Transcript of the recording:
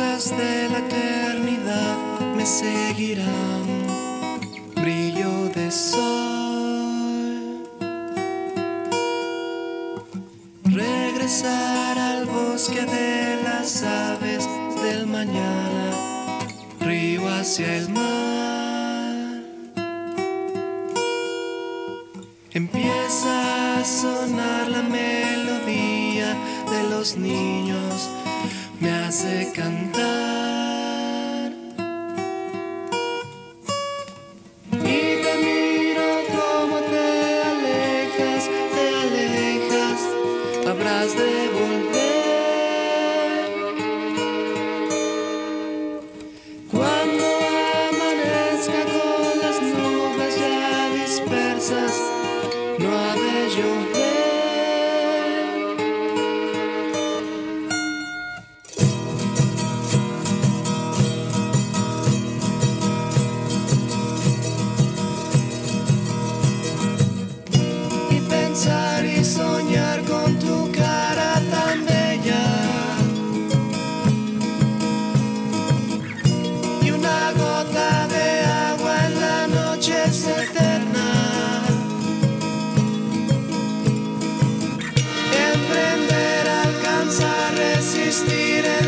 de la eternidad me seguirán, brillo de sol. Regresar al bosque de las aves del mañana, río hacia el mar. Empieza a sonar la melodía de los niños me hace cantar. Y te miro como te alejas, te alejas, habrás de volver. senza resistere.